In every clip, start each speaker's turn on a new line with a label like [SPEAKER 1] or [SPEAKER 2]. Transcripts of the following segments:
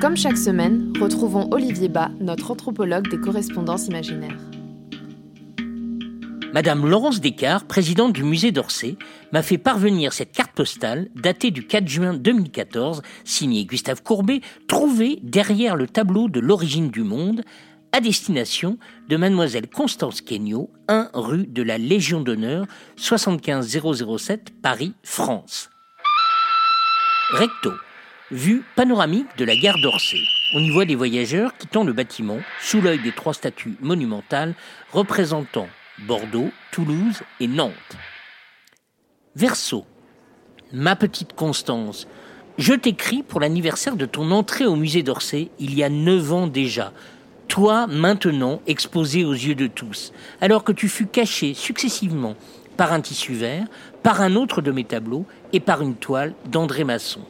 [SPEAKER 1] Comme chaque semaine, retrouvons Olivier Bas, notre anthropologue des correspondances imaginaires.
[SPEAKER 2] Madame Laurence Descartes, présidente du musée d'Orsay, m'a fait parvenir cette carte postale datée du 4 juin 2014, signée Gustave Courbet, trouvée derrière le tableau de l'origine du monde, à destination de mademoiselle Constance Kenyo, 1 rue de la Légion d'honneur, 75007, Paris, France. Recto. Vue panoramique de la gare d'Orsay. On y voit des voyageurs quittant le bâtiment sous l'œil des trois statues monumentales représentant Bordeaux, Toulouse et Nantes. Verso. Ma petite Constance, je t'écris pour l'anniversaire de ton entrée au musée d'Orsay il y a neuf ans déjà. Toi, maintenant, exposé aux yeux de tous, alors que tu fus caché successivement par un tissu vert, par un autre de mes tableaux et par une toile d'André Masson.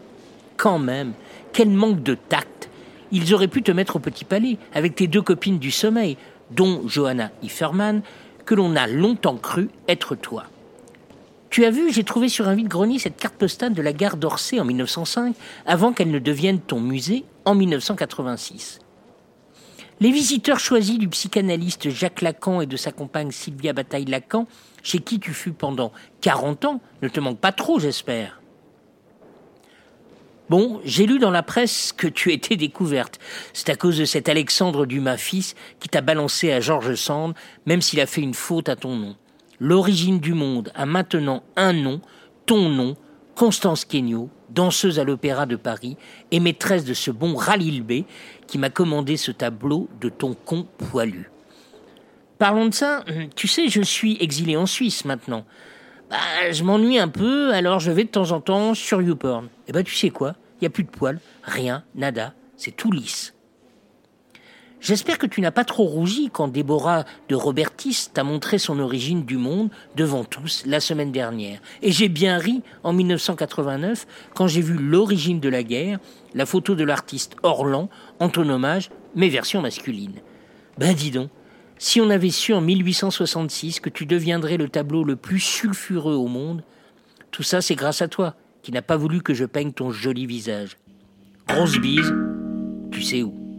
[SPEAKER 2] Quand même, quel manque de tact Ils auraient pu te mettre au Petit Palais avec tes deux copines du sommeil, dont Johanna Ifferman, que l'on a longtemps cru être toi. Tu as vu, j'ai trouvé sur un vide-grenier cette carte postale de la gare d'Orsay en 1905, avant qu'elle ne devienne ton musée en 1986. Les visiteurs choisis du psychanalyste Jacques Lacan et de sa compagne Sylvia Bataille-Lacan, chez qui tu fus pendant 40 ans, ne te manquent pas trop, j'espère. Bon, j'ai lu dans la presse que tu étais découverte. C'est à cause de cet Alexandre Dumas fils qui t'a balancé à Georges Sand, même s'il a fait une faute à ton nom. L'origine du monde a maintenant un nom, ton nom, Constance Kenyo, danseuse à l'Opéra de Paris et maîtresse de ce bon Ralil B qui m'a commandé ce tableau de ton con poilu. Parlons de ça, tu sais, je suis exilé en Suisse maintenant. Bah, je m'ennuie un peu, alors je vais de temps en temps sur YouPorn. Et eh bah, tu sais quoi? Il n'y a plus de poils, rien, nada, c'est tout lisse. J'espère que tu n'as pas trop rougi quand Déborah de Robertis t'a montré son origine du monde devant tous la semaine dernière. Et j'ai bien ri en 1989 quand j'ai vu l'origine de la guerre, la photo de l'artiste Orlan en ton hommage, mais version masculine. Ben dis donc, si on avait su en 1866 que tu deviendrais le tableau le plus sulfureux au monde, tout ça c'est grâce à toi, qui n'as pas voulu que je peigne ton joli visage. Grosse bise, tu sais où.